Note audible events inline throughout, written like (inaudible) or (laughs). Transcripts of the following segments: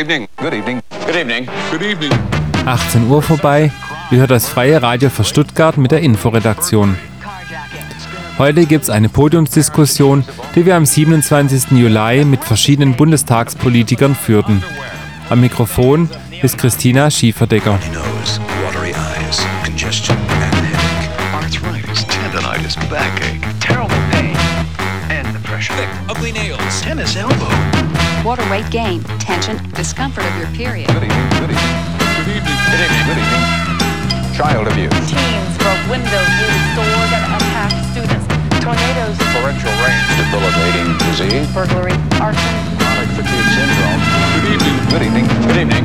evening. Good evening. Good evening. Good evening. 18 Uhr vorbei. Ihr hört das freie Radio für Stuttgart mit der Inforedaktion. Heute gibt es eine Podiumsdiskussion, die wir am 27. Juli mit verschiedenen Bundestagspolitikern führten. Am Mikrofon ist Christina Schieferdecker. Water weight gain, tension, discomfort of your period. Good evening. Good evening. Good evening. Good evening. Good evening. Child abuse. Teens broke windows near stores and attacked students. Tornadoes, Torrential rain. Debilitating disease. burglary, arson. Chronic fatigue syndrome. Good evening. Good evening. Good evening.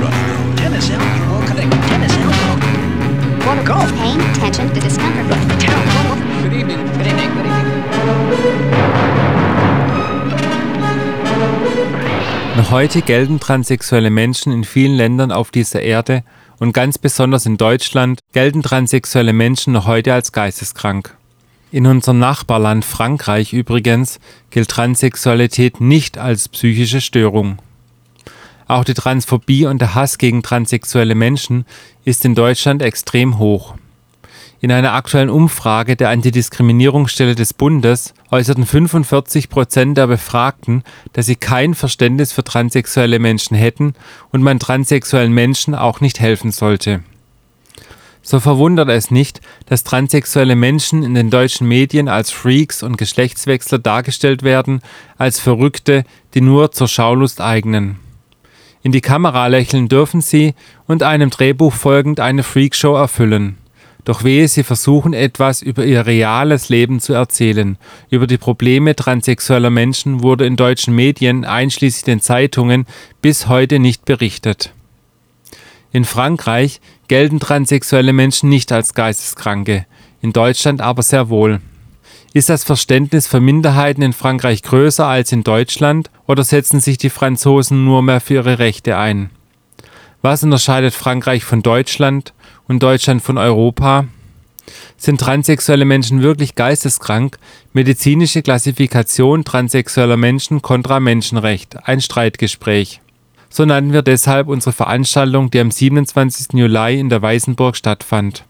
Runny nose. Tennis elbow. Tennis elbow. Water golf. pain, tension, the discomfort. Heute gelten transsexuelle Menschen in vielen Ländern auf dieser Erde und ganz besonders in Deutschland gelten transsexuelle Menschen noch heute als geisteskrank. In unserem Nachbarland Frankreich übrigens gilt Transsexualität nicht als psychische Störung. Auch die Transphobie und der Hass gegen transsexuelle Menschen ist in Deutschland extrem hoch. In einer aktuellen Umfrage der Antidiskriminierungsstelle des Bundes äußerten 45 Prozent der Befragten, dass sie kein Verständnis für transsexuelle Menschen hätten und man transsexuellen Menschen auch nicht helfen sollte. So verwundert es nicht, dass transsexuelle Menschen in den deutschen Medien als Freaks und Geschlechtswechsler dargestellt werden, als Verrückte, die nur zur Schaulust eignen. In die Kamera lächeln dürfen sie und einem Drehbuch folgend eine Freakshow erfüllen. Doch wehe, sie versuchen etwas über ihr reales Leben zu erzählen. Über die Probleme transsexueller Menschen wurde in deutschen Medien, einschließlich den Zeitungen, bis heute nicht berichtet. In Frankreich gelten transsexuelle Menschen nicht als Geisteskranke, in Deutschland aber sehr wohl. Ist das Verständnis für Minderheiten in Frankreich größer als in Deutschland oder setzen sich die Franzosen nur mehr für ihre Rechte ein? Was unterscheidet Frankreich von Deutschland und Deutschland von Europa? Sind transsexuelle Menschen wirklich geisteskrank? Medizinische Klassifikation transsexueller Menschen kontra Menschenrecht. Ein Streitgespräch. So nannten wir deshalb unsere Veranstaltung, die am 27. Juli in der Weißenburg stattfand.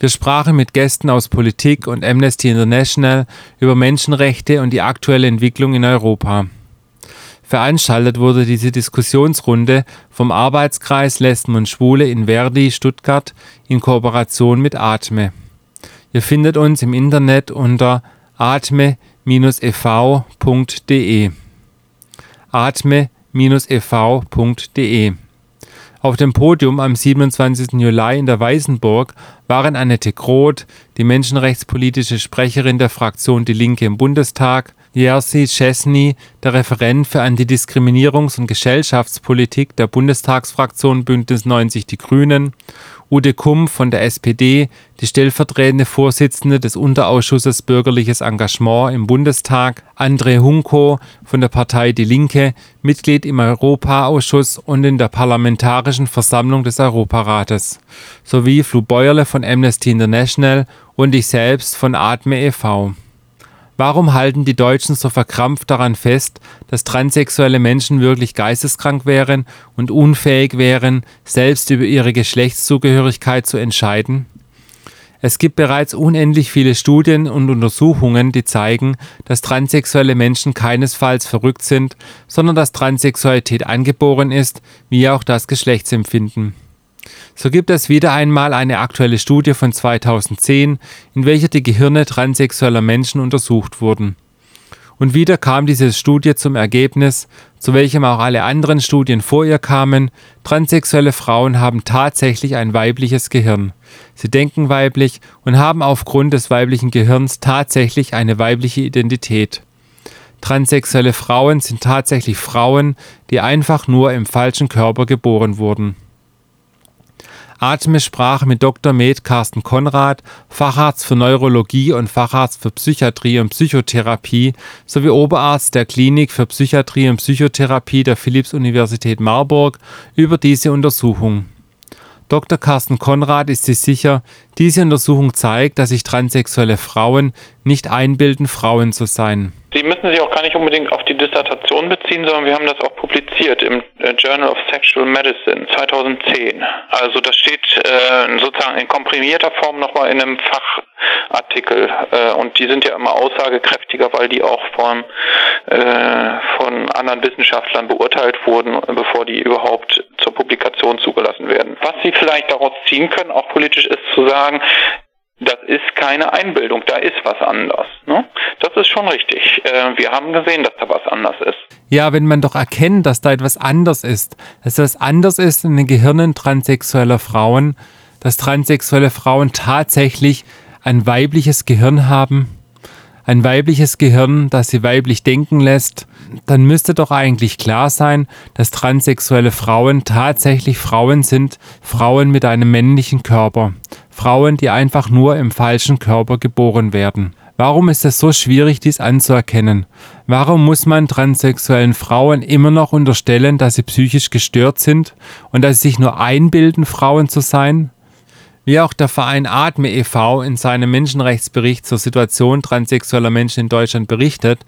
Wir sprachen mit Gästen aus Politik und Amnesty International über Menschenrechte und die aktuelle Entwicklung in Europa. Veranstaltet wurde diese Diskussionsrunde vom Arbeitskreis Lesben und Schwule in Verdi, Stuttgart, in Kooperation mit Atme. Ihr findet uns im Internet unter atme-ev.de. atme-ev.de. Auf dem Podium am 27. Juli in der Weißenburg waren Annette Groth, die menschenrechtspolitische Sprecherin der Fraktion Die Linke im Bundestag, Jerzy Chesney, der Referent für Antidiskriminierungs- und Gesellschaftspolitik der Bundestagsfraktion Bündnis 90 Die Grünen, Ute Kumm von der SPD, die stellvertretende Vorsitzende des Unterausschusses Bürgerliches Engagement im Bundestag, André Hunko von der Partei Die Linke, Mitglied im Europaausschuss und in der Parlamentarischen Versammlung des Europarates, sowie Flu Beuerle von Amnesty International und ich selbst von Atme e.V. Warum halten die Deutschen so verkrampft daran fest, dass transsexuelle Menschen wirklich geisteskrank wären und unfähig wären, selbst über ihre Geschlechtszugehörigkeit zu entscheiden? Es gibt bereits unendlich viele Studien und Untersuchungen, die zeigen, dass transsexuelle Menschen keinesfalls verrückt sind, sondern dass Transsexualität angeboren ist, wie auch das Geschlechtsempfinden. So gibt es wieder einmal eine aktuelle Studie von 2010, in welcher die Gehirne transsexueller Menschen untersucht wurden. Und wieder kam diese Studie zum Ergebnis, zu welchem auch alle anderen Studien vor ihr kamen, transsexuelle Frauen haben tatsächlich ein weibliches Gehirn. Sie denken weiblich und haben aufgrund des weiblichen Gehirns tatsächlich eine weibliche Identität. Transsexuelle Frauen sind tatsächlich Frauen, die einfach nur im falschen Körper geboren wurden. Atme sprach mit Dr. Med Carsten Konrad, Facharzt für Neurologie und Facharzt für Psychiatrie und Psychotherapie sowie Oberarzt der Klinik für Psychiatrie und Psychotherapie der Philipps-Universität Marburg über diese Untersuchung. Dr. Carsten Konrad ist sich sicher, diese Untersuchung zeigt, dass sich transsexuelle Frauen nicht einbilden, Frauen zu sein. Sie müssen sich auch gar nicht unbedingt auf die Dissertation beziehen, sondern wir haben das auch publiziert im äh, Journal of Sexual Medicine 2010. Also das steht äh, sozusagen in komprimierter Form nochmal in einem Fachartikel äh, und die sind ja immer aussagekräftiger, weil die auch von, äh, von anderen Wissenschaftlern beurteilt wurden, bevor die überhaupt zur Publikation zugelassen werden. Was Sie vielleicht daraus ziehen können, auch politisch, ist zu sagen, das ist keine Einbildung, da ist was anders. Ne? Das ist schon richtig. Äh, wir haben gesehen, dass da was anders ist. Ja, wenn man doch erkennt, dass da etwas anders ist, dass das anders ist in den Gehirnen transsexueller Frauen, dass transsexuelle Frauen tatsächlich ein weibliches Gehirn haben, ein weibliches Gehirn, das sie weiblich denken lässt, dann müsste doch eigentlich klar sein, dass transsexuelle Frauen tatsächlich Frauen sind, Frauen mit einem männlichen Körper, Frauen, die einfach nur im falschen Körper geboren werden. Warum ist es so schwierig, dies anzuerkennen? Warum muss man transsexuellen Frauen immer noch unterstellen, dass sie psychisch gestört sind und dass sie sich nur einbilden, Frauen zu sein? Wie auch der Verein Atme e.V. in seinem Menschenrechtsbericht zur Situation transsexueller Menschen in Deutschland berichtet,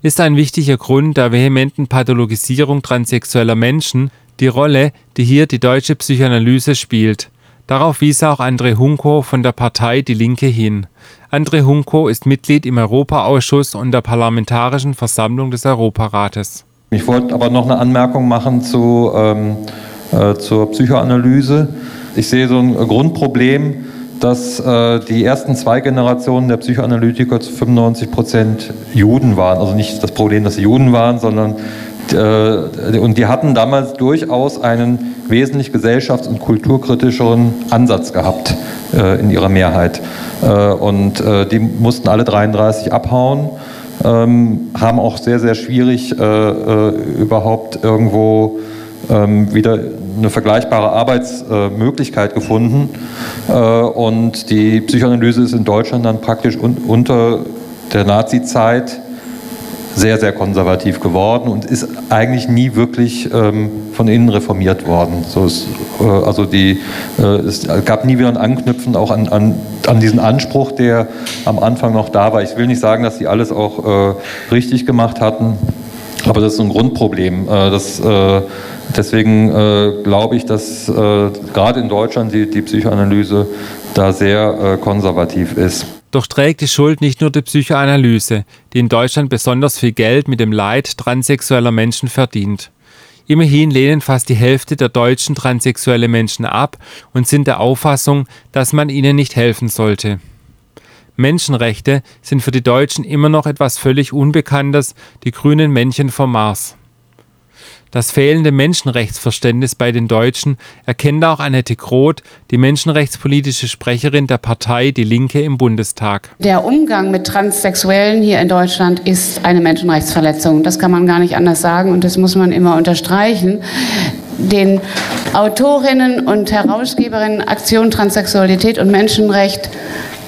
ist ein wichtiger Grund der vehementen Pathologisierung transsexueller Menschen die Rolle, die hier die deutsche Psychoanalyse spielt. Darauf wies auch André Hunko von der Partei Die Linke hin. André Hunko ist Mitglied im Europaausschuss und der Parlamentarischen Versammlung des Europarates. Ich wollte aber noch eine Anmerkung machen zu, ähm, äh, zur Psychoanalyse. Ich sehe so ein Grundproblem, dass äh, die ersten zwei Generationen der Psychoanalytiker zu 95 Prozent Juden waren. Also nicht das Problem, dass sie Juden waren, sondern äh, und die hatten damals durchaus einen wesentlich gesellschafts- und kulturkritischeren Ansatz gehabt äh, in ihrer Mehrheit. Äh, und äh, die mussten alle 33 abhauen. Ähm, haben auch sehr, sehr schwierig überhaupt irgendwo wieder eine vergleichbare Arbeitsmöglichkeit gefunden. Äh, und die Psychoanalyse ist in Deutschland dann praktisch unter der Nazi-Zeit sehr, sehr konservativ geworden und ist eigentlich nie wirklich ähm, von innen reformiert worden. So ist, äh, also die, äh, es gab nie wieder ein Anknüpfen auch an, an, an, diesen Anspruch, der am Anfang noch da war. Ich will nicht sagen, dass sie alles auch äh, richtig gemacht hatten, aber das ist ein Grundproblem. Äh, das, äh, deswegen äh, glaube ich, dass gerade in Deutschland die, die Psychoanalyse da sehr konservativ ist. Doch trägt die Schuld nicht nur die Psychoanalyse, die in Deutschland besonders viel Geld mit dem Leid transsexueller Menschen verdient. Immerhin lehnen fast die Hälfte der Deutschen transsexuelle Menschen ab und sind der Auffassung, dass man ihnen nicht helfen sollte. Menschenrechte sind für die Deutschen immer noch etwas völlig Unbekanntes, die grünen Männchen vom Mars. Das fehlende Menschenrechtsverständnis bei den Deutschen erkennt auch Annette Groth, die menschenrechtspolitische Sprecherin der Partei Die Linke im Bundestag. Der Umgang mit Transsexuellen hier in Deutschland ist eine Menschenrechtsverletzung. Das kann man gar nicht anders sagen und das muss man immer unterstreichen. Den Autorinnen und Herausgeberinnen Aktion Transsexualität und Menschenrecht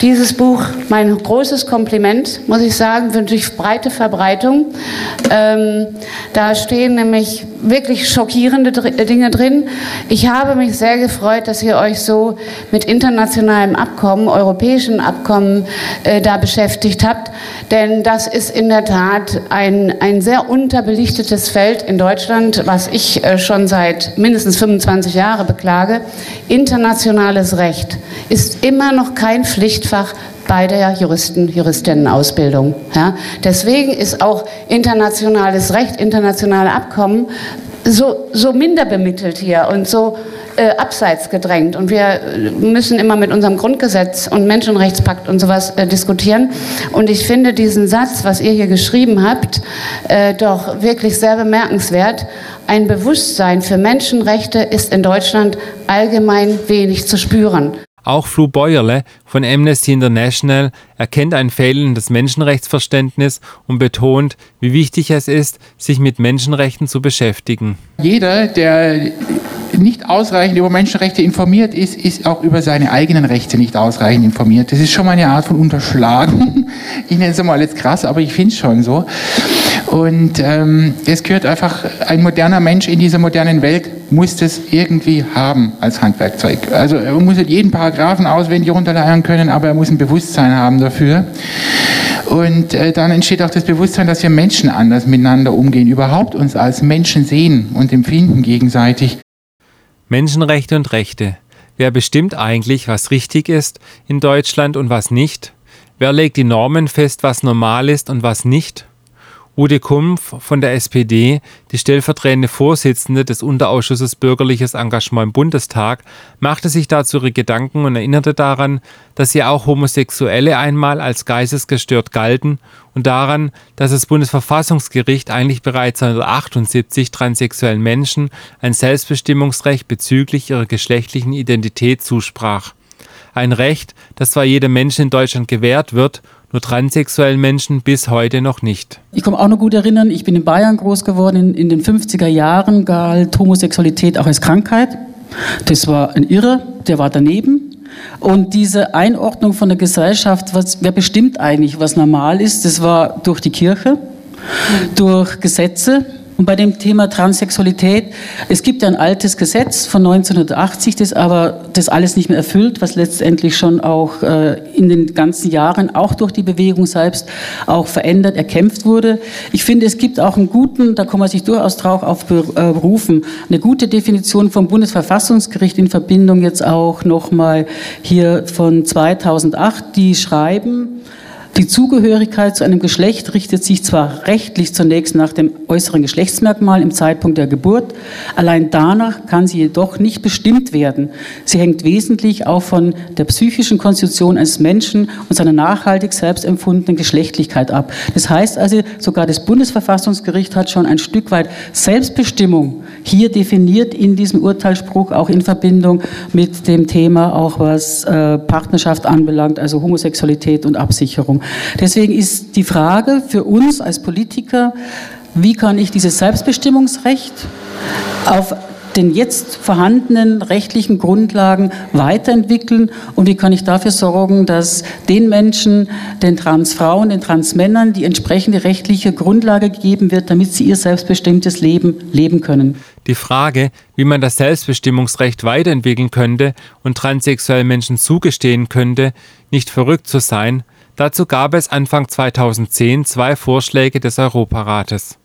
dieses Buch, mein großes Kompliment, muss ich sagen, wünsche ich breite Verbreitung. Ähm, da stehen nämlich wirklich schockierende Dinge drin. Ich habe mich sehr gefreut, dass ihr euch so mit internationalen Abkommen, europäischen Abkommen äh, da beschäftigt habt, denn das ist in der Tat ein, ein sehr unterbelichtetes Feld in Deutschland, was ich äh, schon seit mindestens 25 Jahren beklage. Internationales Recht ist immer noch kein Pflichtfach bei der Juristen, Juristinnen-Ausbildung. Ja? Deswegen ist auch internationales Recht, internationale Abkommen so, so minder bemittelt hier und so äh, abseits gedrängt. Und wir müssen immer mit unserem Grundgesetz und Menschenrechtspakt und sowas äh, diskutieren. Und ich finde diesen Satz, was ihr hier geschrieben habt, äh, doch wirklich sehr bemerkenswert. Ein Bewusstsein für Menschenrechte ist in Deutschland allgemein wenig zu spüren. Auch Flu Beuerle von Amnesty International erkennt ein fehlendes Menschenrechtsverständnis und betont, wie wichtig es ist, sich mit Menschenrechten zu beschäftigen. Jeder, der nicht ausreichend über Menschenrechte informiert ist, ist auch über seine eigenen Rechte nicht ausreichend informiert. Das ist schon mal eine Art von Unterschlagung. Ich nenne es mal jetzt krass, aber ich finde es schon so. Und ähm, es gehört einfach, ein moderner Mensch in dieser modernen Welt muss das irgendwie haben als Handwerkzeug. Also er muss nicht jeden Paragraphen auswendig runterleiern können, aber er muss ein Bewusstsein haben dafür. Und äh, dann entsteht auch das Bewusstsein, dass wir Menschen anders miteinander umgehen, überhaupt uns als Menschen sehen und empfinden gegenseitig. Menschenrechte und Rechte. Wer bestimmt eigentlich, was richtig ist in Deutschland und was nicht? Wer legt die Normen fest, was normal ist und was nicht? Ute Kumpf von der SPD, die stellvertretende Vorsitzende des Unterausschusses Bürgerliches Engagement im Bundestag, machte sich dazu ihre Gedanken und erinnerte daran, dass ja auch Homosexuelle einmal als geistesgestört galten und daran, dass das Bundesverfassungsgericht eigentlich bereits 1978 transsexuellen Menschen ein Selbstbestimmungsrecht bezüglich ihrer geschlechtlichen Identität zusprach. Ein Recht, das zwar jedem Menschen in Deutschland gewährt wird nur transsexuellen Menschen bis heute noch nicht. Ich komme auch noch gut erinnern, ich bin in Bayern groß geworden, in, in den 50er Jahren galt Homosexualität auch als Krankheit. Das war ein Irrer, der war daneben. Und diese Einordnung von der Gesellschaft, was, wer bestimmt eigentlich, was normal ist, das war durch die Kirche, durch Gesetze, und bei dem Thema Transsexualität, es gibt ein altes Gesetz von 1980, das aber das alles nicht mehr erfüllt, was letztendlich schon auch äh, in den ganzen Jahren auch durch die Bewegung selbst auch verändert, erkämpft wurde. Ich finde, es gibt auch einen guten, da kann man sich durchaus drauf auf äh, berufen, eine gute Definition vom Bundesverfassungsgericht in Verbindung jetzt auch nochmal hier von 2008, die schreiben, die Zugehörigkeit zu einem Geschlecht richtet sich zwar rechtlich zunächst nach dem äußeren Geschlechtsmerkmal im Zeitpunkt der Geburt, allein danach kann sie jedoch nicht bestimmt werden. Sie hängt wesentlich auch von der psychischen Konstitution eines Menschen und seiner nachhaltig selbst empfundenen Geschlechtlichkeit ab. Das heißt also, sogar das Bundesverfassungsgericht hat schon ein Stück weit Selbstbestimmung hier definiert in diesem Urteilsspruch, auch in Verbindung mit dem Thema, auch was äh, Partnerschaft anbelangt, also Homosexualität und Absicherung. Deswegen ist die Frage für uns als Politiker, wie kann ich dieses Selbstbestimmungsrecht auf den jetzt vorhandenen rechtlichen Grundlagen weiterentwickeln und wie kann ich dafür sorgen, dass den Menschen, den Transfrauen, den Transmännern die entsprechende rechtliche Grundlage gegeben wird, damit sie ihr selbstbestimmtes Leben leben können. Die Frage, wie man das Selbstbestimmungsrecht weiterentwickeln könnte und transsexuellen Menschen zugestehen könnte, nicht verrückt zu sein, Dazu gab es Anfang 2010 zwei Vorschläge des Europarates.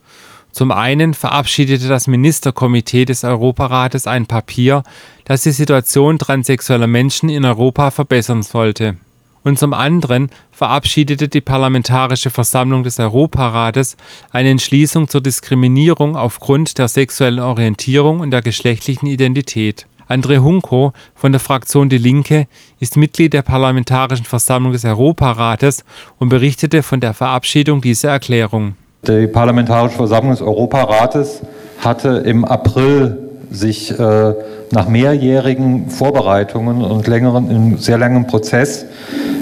Zum einen verabschiedete das Ministerkomitee des Europarates ein Papier, das die Situation transsexueller Menschen in Europa verbessern sollte. Und zum anderen verabschiedete die Parlamentarische Versammlung des Europarates eine Entschließung zur Diskriminierung aufgrund der sexuellen Orientierung und der geschlechtlichen Identität. André Hunko von der Fraktion Die Linke ist Mitglied der Parlamentarischen Versammlung des Europarates und berichtete von der Verabschiedung dieser Erklärung. Die Parlamentarische Versammlung des Europarates hatte im April sich äh, nach mehrjährigen Vorbereitungen und längeren, in sehr langem Prozess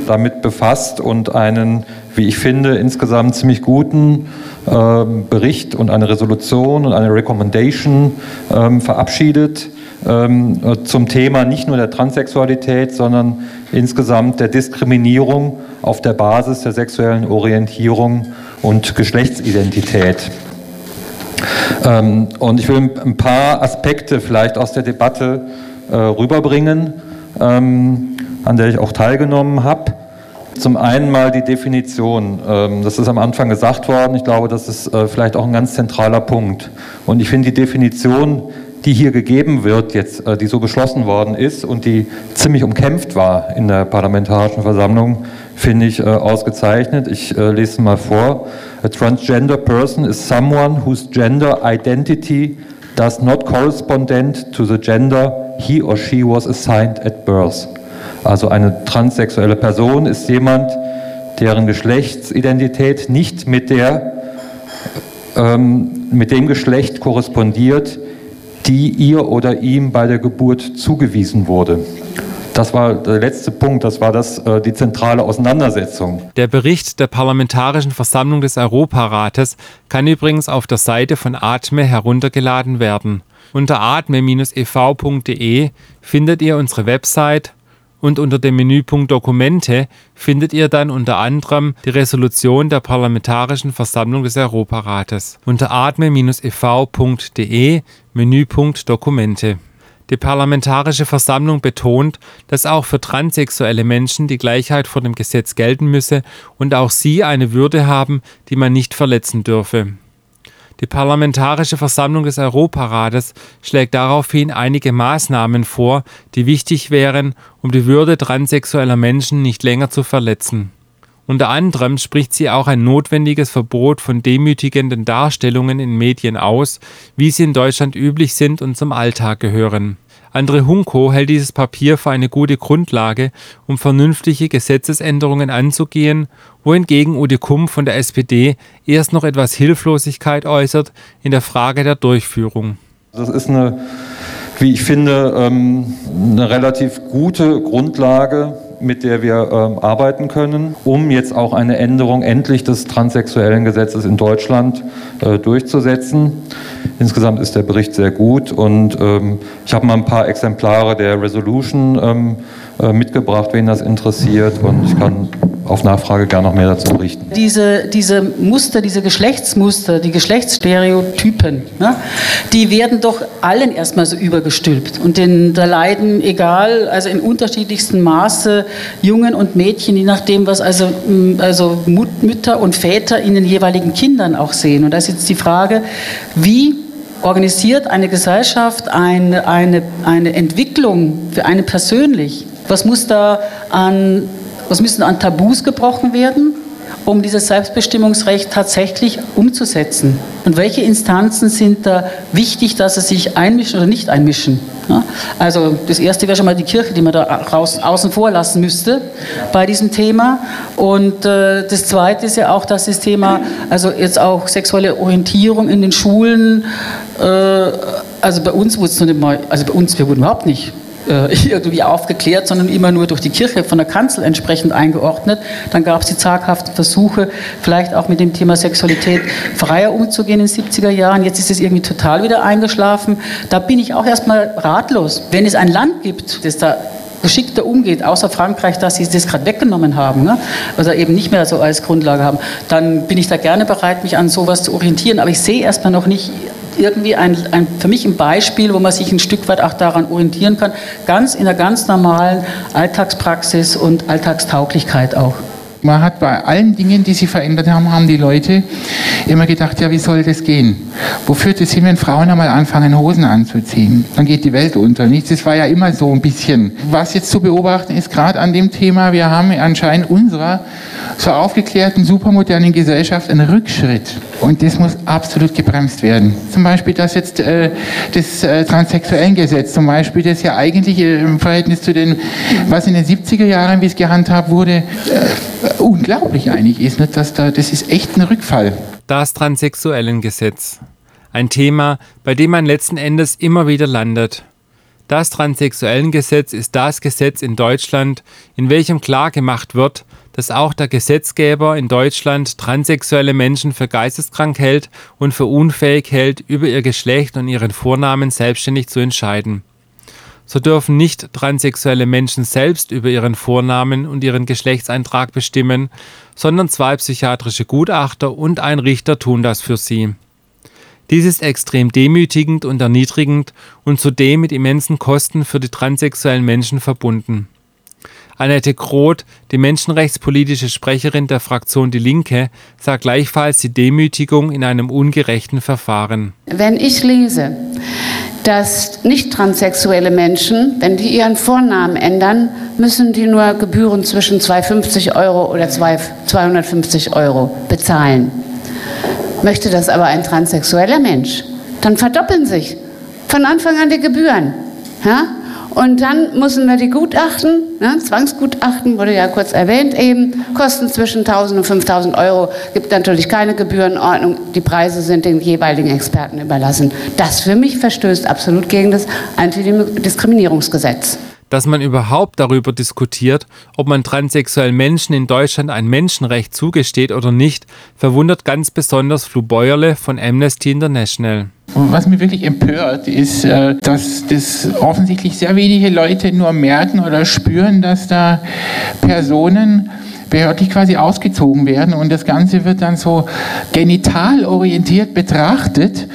damit befasst und einen, wie ich finde, insgesamt ziemlich guten äh, Bericht und eine Resolution und eine Recommendation äh, verabschiedet ähm, zum Thema nicht nur der Transsexualität, sondern insgesamt der Diskriminierung auf der Basis der sexuellen Orientierung und Geschlechtsidentität. Ähm, und ich will ein paar Aspekte vielleicht aus der Debatte äh, rüberbringen, ähm, an der ich auch teilgenommen habe. Zum einen mal die Definition. Das ist am Anfang gesagt worden. Ich glaube, das ist äh, vielleicht auch ein ganz zentraler Punkt. Und ich finde die Definition die hier gegeben wird, jetzt, äh, die so beschlossen worden ist und die ziemlich umkämpft war in der Parlamentarischen Versammlung, finde ich äh, ausgezeichnet. Ich äh, lese mal vor. A transgender person is someone whose gender identity does not correspond to the gender he or she was assigned at birth. Also eine transsexuelle Person ist jemand, deren Geschlechtsidentität nicht mit der ähm, mit dem Geschlecht korrespondiert, die ihr oder ihm bei der Geburt zugewiesen wurde. Das war der letzte Punkt, das war das, äh, die zentrale Auseinandersetzung. Der Bericht der Parlamentarischen Versammlung des Europarates kann übrigens auf der Seite von ATME heruntergeladen werden. Unter atme-ev.de findet ihr unsere Website und unter dem Menüpunkt Dokumente findet ihr dann unter anderem die Resolution der Parlamentarischen Versammlung des Europarates. Unter atme-ev.de Menüpunkt Dokumente. Die Parlamentarische Versammlung betont, dass auch für transsexuelle Menschen die Gleichheit vor dem Gesetz gelten müsse und auch sie eine Würde haben, die man nicht verletzen dürfe. Die Parlamentarische Versammlung des Europarates schlägt daraufhin einige Maßnahmen vor, die wichtig wären, um die Würde transsexueller Menschen nicht länger zu verletzen. Unter anderem spricht sie auch ein notwendiges Verbot von demütigenden Darstellungen in Medien aus, wie sie in Deutschland üblich sind und zum Alltag gehören. André Hunko hält dieses Papier für eine gute Grundlage, um vernünftige Gesetzesänderungen anzugehen, wohingegen Udi Kumm von der SPD erst noch etwas Hilflosigkeit äußert in der Frage der Durchführung. Das ist eine, wie ich finde, ähm, eine relativ gute Grundlage mit der wir ähm, arbeiten können, um jetzt auch eine Änderung endlich des transsexuellen Gesetzes in Deutschland äh, durchzusetzen. Insgesamt ist der Bericht sehr gut und ähm, ich habe mal ein paar Exemplare der Resolution ähm, äh, mitgebracht, wen das interessiert und ich kann auf Nachfrage gar noch mehr dazu berichten. Diese, diese Muster, diese Geschlechtsmuster, die Geschlechtsstereotypen, ne, die werden doch allen erstmal so übergestülpt. Und den, da leiden, egal, also in unterschiedlichsten Maße, Jungen und Mädchen, je nachdem, was also, also Mütter und Väter in den jeweiligen Kindern auch sehen. Und da ist jetzt die Frage, wie organisiert eine Gesellschaft eine, eine, eine Entwicklung für eine persönlich? Was muss da an was müssen an Tabus gebrochen werden, um dieses Selbstbestimmungsrecht tatsächlich umzusetzen? Und welche Instanzen sind da wichtig, dass sie sich einmischen oder nicht einmischen? Ja, also das erste wäre schon mal die Kirche, die man da raus, außen vor lassen müsste bei diesem Thema. Und äh, das zweite ist ja auch, dass das Thema, also jetzt auch sexuelle Orientierung in den Schulen, äh, also bei uns wurde es noch nicht mal, also bei uns, wir wurden überhaupt nicht irgendwie aufgeklärt, sondern immer nur durch die Kirche von der Kanzel entsprechend eingeordnet. Dann gab es die zaghaften Versuche, vielleicht auch mit dem Thema Sexualität freier umzugehen in den 70er Jahren. Jetzt ist es irgendwie total wieder eingeschlafen. Da bin ich auch erstmal ratlos. Wenn es ein Land gibt, das da geschickter umgeht, außer Frankreich, dass sie das gerade weggenommen haben, ne? oder eben nicht mehr so als Grundlage haben, dann bin ich da gerne bereit, mich an sowas zu orientieren. Aber ich sehe erstmal noch nicht irgendwie ein, ein, für mich ein Beispiel, wo man sich ein Stück weit auch daran orientieren kann, ganz in der ganz normalen Alltagspraxis und Alltagstauglichkeit auch. Man hat bei allen Dingen, die sie verändert haben, haben die Leute immer gedacht, ja, wie soll das gehen? Wo führt es hin, wenn Frauen einmal anfangen, Hosen anzuziehen? Dann geht die Welt unter. Nicht? Das war ja immer so ein bisschen. Was jetzt zu beobachten ist, gerade an dem Thema, wir haben anscheinend unserer zur aufgeklärten, supermodernen Gesellschaft ein Rückschritt. Und das muss absolut gebremst werden. Zum Beispiel das jetzt äh, das äh, transsexuellen Gesetz, zum Beispiel, das ja eigentlich im Verhältnis zu den, was in den 70er Jahren, wie es gehandhabt wurde, unglaublich eigentlich ist. Nicht? Dass da, das ist echt ein Rückfall. Das Transsexuellengesetz. Ein Thema, bei dem man letzten Endes immer wieder landet. Das Transsexuellengesetz ist das Gesetz in Deutschland, in welchem klargemacht wird, dass auch der Gesetzgeber in Deutschland transsexuelle Menschen für geisteskrank hält und für unfähig hält, über ihr Geschlecht und ihren Vornamen selbstständig zu entscheiden. So dürfen nicht transsexuelle Menschen selbst über ihren Vornamen und ihren Geschlechtseintrag bestimmen, sondern zwei psychiatrische Gutachter und ein Richter tun das für sie. Dies ist extrem demütigend und erniedrigend und zudem mit immensen Kosten für die transsexuellen Menschen verbunden. Annette Groth, die menschenrechtspolitische Sprecherin der Fraktion Die Linke, sah gleichfalls die Demütigung in einem ungerechten Verfahren. Wenn ich lese, dass nicht transsexuelle Menschen, wenn die ihren Vornamen ändern, müssen die nur Gebühren zwischen 250 Euro oder 250 Euro bezahlen. Möchte das aber ein transsexueller Mensch, dann verdoppeln sich von Anfang an die Gebühren. Ja? Und dann müssen wir die Gutachten, ne, Zwangsgutachten wurde ja kurz erwähnt eben, kosten zwischen 1000 und 5000 Euro, gibt natürlich keine Gebührenordnung, die Preise sind den jeweiligen Experten überlassen. Das für mich verstößt absolut gegen das Antidiskriminierungsgesetz dass man überhaupt darüber diskutiert, ob man transsexuellen Menschen in Deutschland ein Menschenrecht zugesteht oder nicht, verwundert ganz besonders Flu Beuerle von Amnesty International. Was mich wirklich empört, ist, äh, dass das offensichtlich sehr wenige Leute nur merken oder spüren, dass da Personen behördlich quasi ausgezogen werden und das Ganze wird dann so genital orientiert betrachtet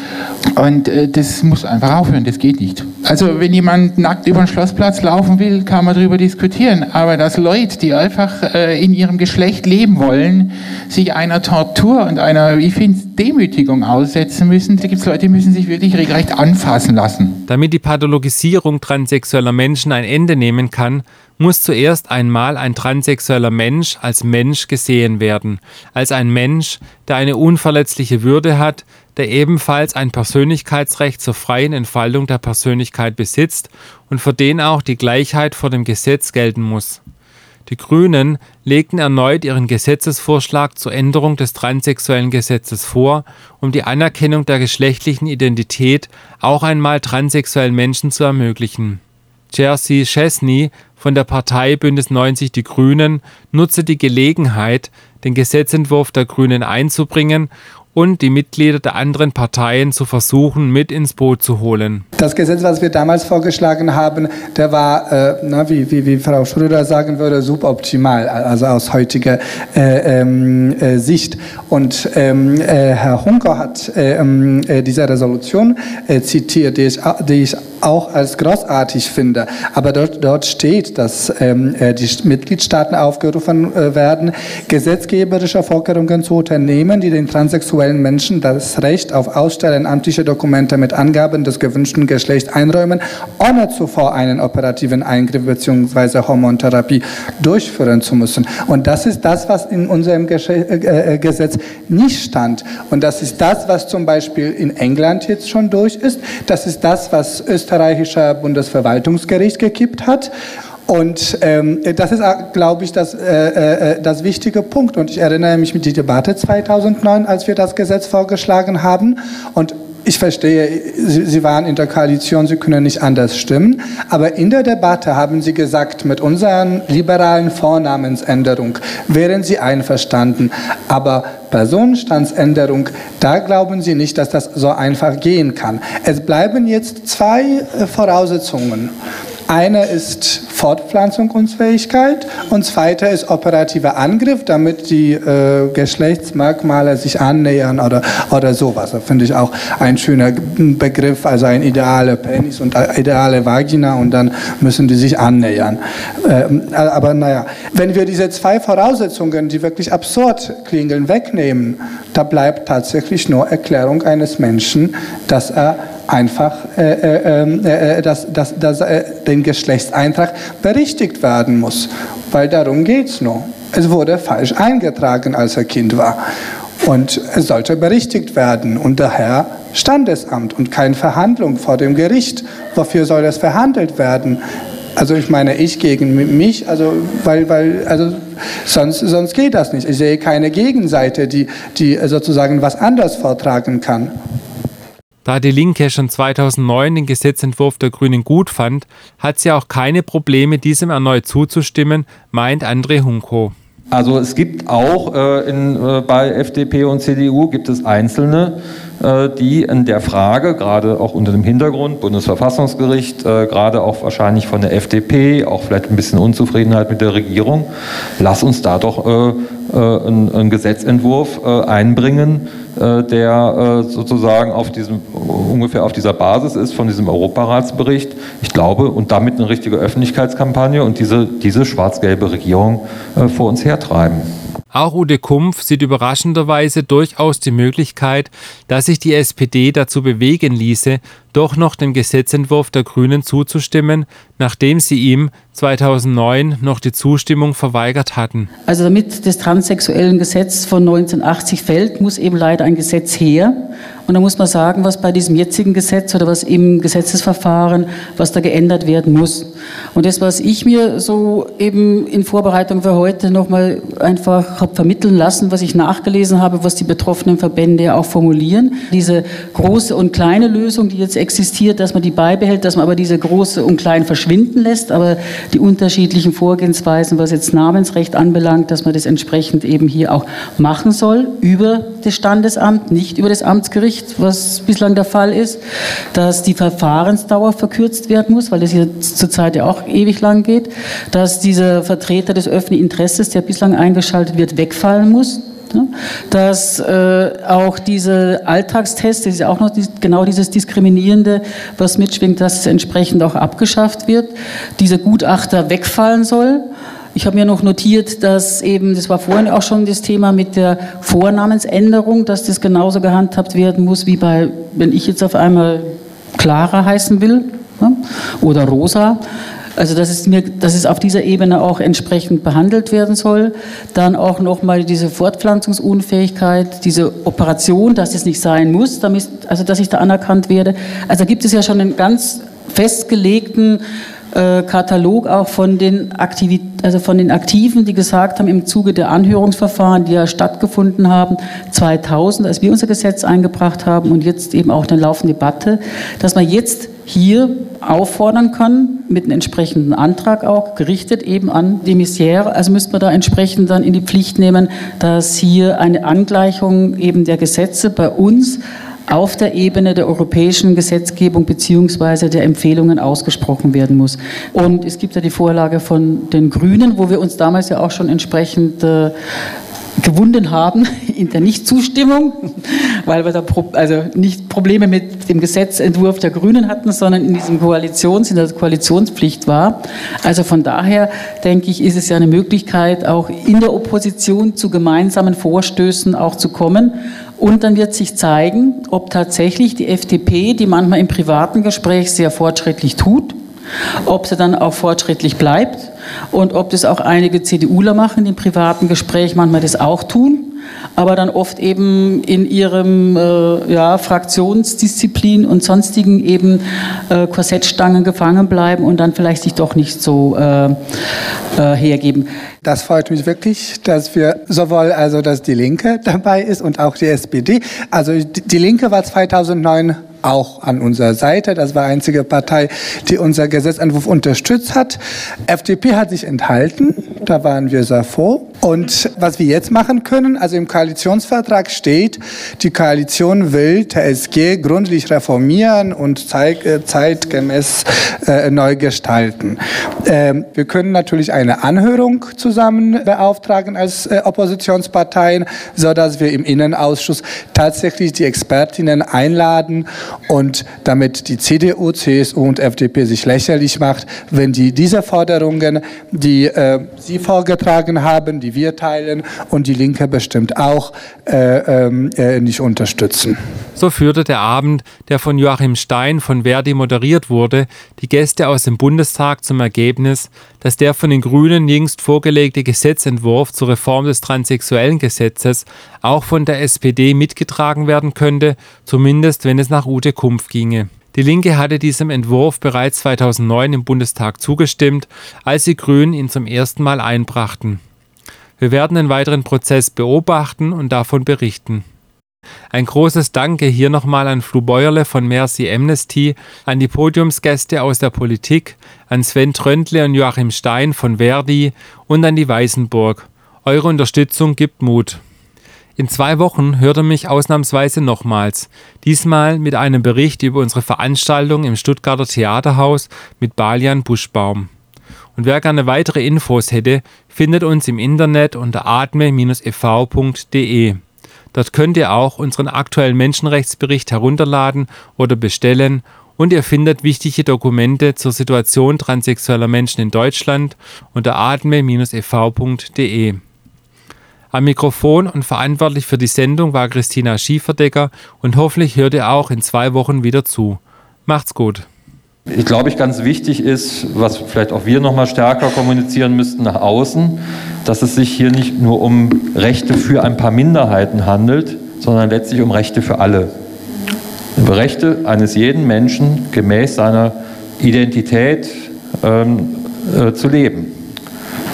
und äh, das muss einfach aufhören, das geht nicht. Also wenn jemand nackt über den Schlossplatz laufen will, kann man darüber diskutieren. Aber dass Leute, die einfach äh, in ihrem Geschlecht leben wollen, sich einer Tortur und einer, ich finde, Demütigung aussetzen müssen, da gibt es Leute, die müssen sich wirklich regelrecht anfassen lassen. Damit die Pathologisierung transsexueller Menschen ein Ende nehmen kann, muss zuerst einmal ein transsexueller Mensch als Mensch gesehen werden, als ein Mensch, der eine unverletzliche Würde hat, der ebenfalls ein Persönlichkeitsrecht zur freien Entfaltung der Persönlichkeit besitzt und für den auch die Gleichheit vor dem Gesetz gelten muss. Die Grünen legten erneut ihren Gesetzesvorschlag zur Änderung des transsexuellen Gesetzes vor, um die Anerkennung der geschlechtlichen Identität auch einmal transsexuellen Menschen zu ermöglichen. Jerzy Chesney von der Partei Bündnis 90 Die Grünen nutzte die Gelegenheit, den Gesetzentwurf der Grünen einzubringen und die Mitglieder der anderen Parteien zu versuchen, mit ins Boot zu holen. Das Gesetz, was wir damals vorgeschlagen haben, der war, äh, na, wie, wie, wie Frau Schröder sagen würde, suboptimal, also aus heutiger äh, ähm, äh, Sicht. Und ähm, äh, Herr Hunker hat ähm, äh, diese Resolution äh, zitiert, die ich, die ich auch als großartig finde. Aber dort, dort steht, dass ähm, die Mitgliedstaaten aufgerufen werden, gesetzgeberische Vorkehrungen zu unternehmen, die den transsexuellen Menschen das Recht auf Ausstellen amtlicher Dokumente mit Angaben des gewünschten Geschlechts einräumen, ohne zuvor einen operativen Eingriff bzw. Hormontherapie durchführen zu müssen. Und das ist das, was in unserem Gesetz nicht stand. Und das ist das, was zum Beispiel in England jetzt schon durch ist. Das ist das, was österreichischer Bundesverwaltungsgericht gekippt hat. Und ähm, das ist, glaube ich, das, äh, äh, das wichtige Punkt. Und ich erinnere mich mit der Debatte 2009, als wir das Gesetz vorgeschlagen haben. Und ich verstehe, Sie, Sie, waren in der Koalition, Sie können nicht anders stimmen. Aber in der Debatte haben Sie gesagt, mit unseren liberalen Vornamensänderung wären Sie einverstanden. Aber Personenstandsänderung, da glauben Sie nicht, dass das so einfach gehen kann. Es bleiben jetzt zwei Voraussetzungen. Eine ist Fortpflanzungsfähigkeit und zweite ist operativer Angriff, damit die äh, Geschlechtsmerkmale sich annähern oder, oder sowas. Das finde ich auch ein schöner Begriff, also ein idealer Penis und eine ideale Vagina und dann müssen die sich annähern. Ähm, aber naja, wenn wir diese zwei Voraussetzungen, die wirklich absurd klingen, wegnehmen, da bleibt tatsächlich nur Erklärung eines Menschen, dass er einfach äh, äh, ähm, äh, äh, dass, dass, dass äh, den Geschlechtseintrag berichtigt werden muss, weil darum geht es nur. Es wurde falsch eingetragen, als er Kind war. Und es sollte berichtigt werden und daher Standesamt und keine Verhandlung vor dem Gericht. Wofür soll das verhandelt werden? Also ich meine, ich gegen mich, also weil, weil, also sonst, sonst geht das nicht. Ich sehe keine Gegenseite, die, die sozusagen was anders vortragen kann. Da die Linke schon 2009 den Gesetzentwurf der Grünen gut fand, hat sie auch keine Probleme, diesem erneut zuzustimmen, meint André Hunko. Also es gibt auch äh, in, äh, bei FDP und CDU gibt es Einzelne, äh, die in der Frage, gerade auch unter dem Hintergrund, Bundesverfassungsgericht, äh, gerade auch wahrscheinlich von der FDP, auch vielleicht ein bisschen Unzufriedenheit mit der Regierung, lass uns da doch äh, einen, einen Gesetzentwurf einbringen, der sozusagen auf diesem, ungefähr auf dieser Basis ist von diesem Europaratsbericht. Ich glaube, und damit eine richtige Öffentlichkeitskampagne und diese, diese schwarz-gelbe Regierung vor uns hertreiben. Auch Ude Kumpf sieht überraschenderweise durchaus die Möglichkeit, dass sich die SPD dazu bewegen ließe, doch noch dem Gesetzentwurf der Grünen zuzustimmen, nachdem sie ihm 2009 noch die Zustimmung verweigert hatten. Also damit das transsexuellen Gesetz von 1980 fällt, muss eben leider ein Gesetz her. Und da muss man sagen, was bei diesem jetzigen Gesetz oder was im Gesetzesverfahren, was da geändert werden muss. Und das, was ich mir so eben in Vorbereitung für heute nochmal einfach habe vermitteln lassen, was ich nachgelesen habe, was die betroffenen Verbände auch formulieren, diese große und kleine Lösung, die jetzt existiert, dass man die beibehält, dass man aber diese große und klein verschwinden lässt, aber die unterschiedlichen Vorgehensweisen, was jetzt Namensrecht anbelangt, dass man das entsprechend eben hier auch machen soll über das Standesamt, nicht über das Amtsgericht Gericht, was bislang der Fall ist, dass die Verfahrensdauer verkürzt werden muss, weil das hier zurzeit ja auch ewig lang geht, dass dieser Vertreter des öffentlichen Interesses, der bislang eingeschaltet wird, wegfallen muss. Ne? Dass äh, auch diese Alltagstests, das ist ja auch noch die, genau dieses Diskriminierende, was mitschwingt, dass es entsprechend auch abgeschafft wird, dieser Gutachter wegfallen soll. Ich habe mir noch notiert, dass eben, das war vorhin auch schon das Thema mit der Vornamensänderung, dass das genauso gehandhabt werden muss, wie bei, wenn ich jetzt auf einmal Clara heißen will ne? oder Rosa. Also dass es, mir, dass es auf dieser Ebene auch entsprechend behandelt werden soll. Dann auch nochmal diese Fortpflanzungsunfähigkeit, diese Operation, dass es nicht sein muss, damit, also dass ich da anerkannt werde. Also da gibt es ja schon einen ganz festgelegten äh, Katalog auch von den, Aktivit also von den Aktiven, die gesagt haben, im Zuge der Anhörungsverfahren, die ja stattgefunden haben, 2000, als wir unser Gesetz eingebracht haben und jetzt eben auch eine laufende Debatte, dass man jetzt hier auffordern kann, mit einem entsprechenden Antrag auch, gerichtet eben an die Misiere. Also müsste man da entsprechend dann in die Pflicht nehmen, dass hier eine Angleichung eben der Gesetze bei uns auf der Ebene der europäischen Gesetzgebung beziehungsweise der Empfehlungen ausgesprochen werden muss. Und es gibt ja die Vorlage von den Grünen, wo wir uns damals ja auch schon entsprechend äh, gewunden haben (laughs) in der Nichtzustimmung, (laughs) weil wir da also nicht Probleme mit dem Gesetzentwurf der Grünen hatten, sondern in diesem Koalitions, in der Koalitionspflicht war. Also von daher denke ich, ist es ja eine Möglichkeit, auch in der Opposition zu gemeinsamen Vorstößen auch zu kommen. Und dann wird sich zeigen, ob tatsächlich die FDP, die manchmal im privaten Gespräch sehr fortschrittlich tut, ob sie dann auch fortschrittlich bleibt und ob das auch einige CDUler machen, die im privaten Gespräch manchmal das auch tun aber dann oft eben in ihrem äh, ja, Fraktionsdisziplin und sonstigen eben äh, Korsettstangen gefangen bleiben und dann vielleicht sich doch nicht so äh, äh, hergeben. Das freut mich wirklich, dass wir sowohl also, dass die Linke dabei ist und auch die SPD. Also die Linke war 2009 auch an unserer Seite. Das war die einzige Partei, die unser Gesetzentwurf unterstützt hat. FDP hat sich enthalten. Da waren wir sehr froh. Und was wir jetzt machen können, also im Koalitionsvertrag steht, die Koalition will TSG gründlich reformieren und äh, zeitgemäß äh, neu gestalten. Ähm, wir können natürlich eine Anhörung zusammen beauftragen als äh, Oppositionsparteien, so dass wir im Innenausschuss tatsächlich die Expertinnen einladen und damit die CDU, CSU und FDP sich lächerlich macht, wenn die diese Forderungen, die äh, Sie vorgetragen haben, die wir teilen und die Linke bestimmt auch, äh, ähm, äh, nicht unterstützen. So führte der Abend, der von Joachim Stein von Verdi moderiert wurde, die Gäste aus dem Bundestag zum Ergebnis, dass der von den Grünen jüngst vorgelegte Gesetzentwurf zur Reform des transsexuellen Gesetzes auch von der SPD mitgetragen werden könnte, zumindest wenn es nach Ute Kumpf ginge. Die Linke hatte diesem Entwurf bereits 2009 im Bundestag zugestimmt, als die Grünen ihn zum ersten Mal einbrachten. Wir werden den weiteren Prozess beobachten und davon berichten. Ein großes Danke hier nochmal an Flu Beuerle von Mercy Amnesty, an die Podiumsgäste aus der Politik, an Sven Tröndle und Joachim Stein von Verdi und an die Weißenburg. Eure Unterstützung gibt Mut. In zwei Wochen hört ihr mich ausnahmsweise nochmals. Diesmal mit einem Bericht über unsere Veranstaltung im Stuttgarter Theaterhaus mit Balian Buschbaum. Und wer gerne weitere Infos hätte, findet uns im Internet unter atme-ev.de. Dort könnt ihr auch unseren aktuellen Menschenrechtsbericht herunterladen oder bestellen und ihr findet wichtige Dokumente zur Situation transsexueller Menschen in Deutschland unter atme-ev.de. Am Mikrofon und verantwortlich für die Sendung war Christina Schieferdecker und hoffentlich hört ihr auch in zwei Wochen wieder zu. Macht's gut. Ich glaube, ganz wichtig ist, was vielleicht auch wir noch mal stärker kommunizieren müssten nach außen, dass es sich hier nicht nur um Rechte für ein paar Minderheiten handelt, sondern letztlich um Rechte für alle. Rechte eines jeden Menschen gemäß seiner Identität ähm, äh, zu leben.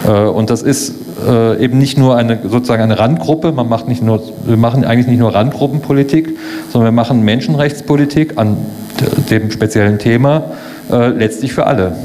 Äh, und das ist äh, eben nicht nur eine sozusagen eine Randgruppe, man macht nicht nur, wir machen eigentlich nicht nur Randgruppenpolitik, sondern wir machen Menschenrechtspolitik an dem speziellen Thema äh, letztlich für alle.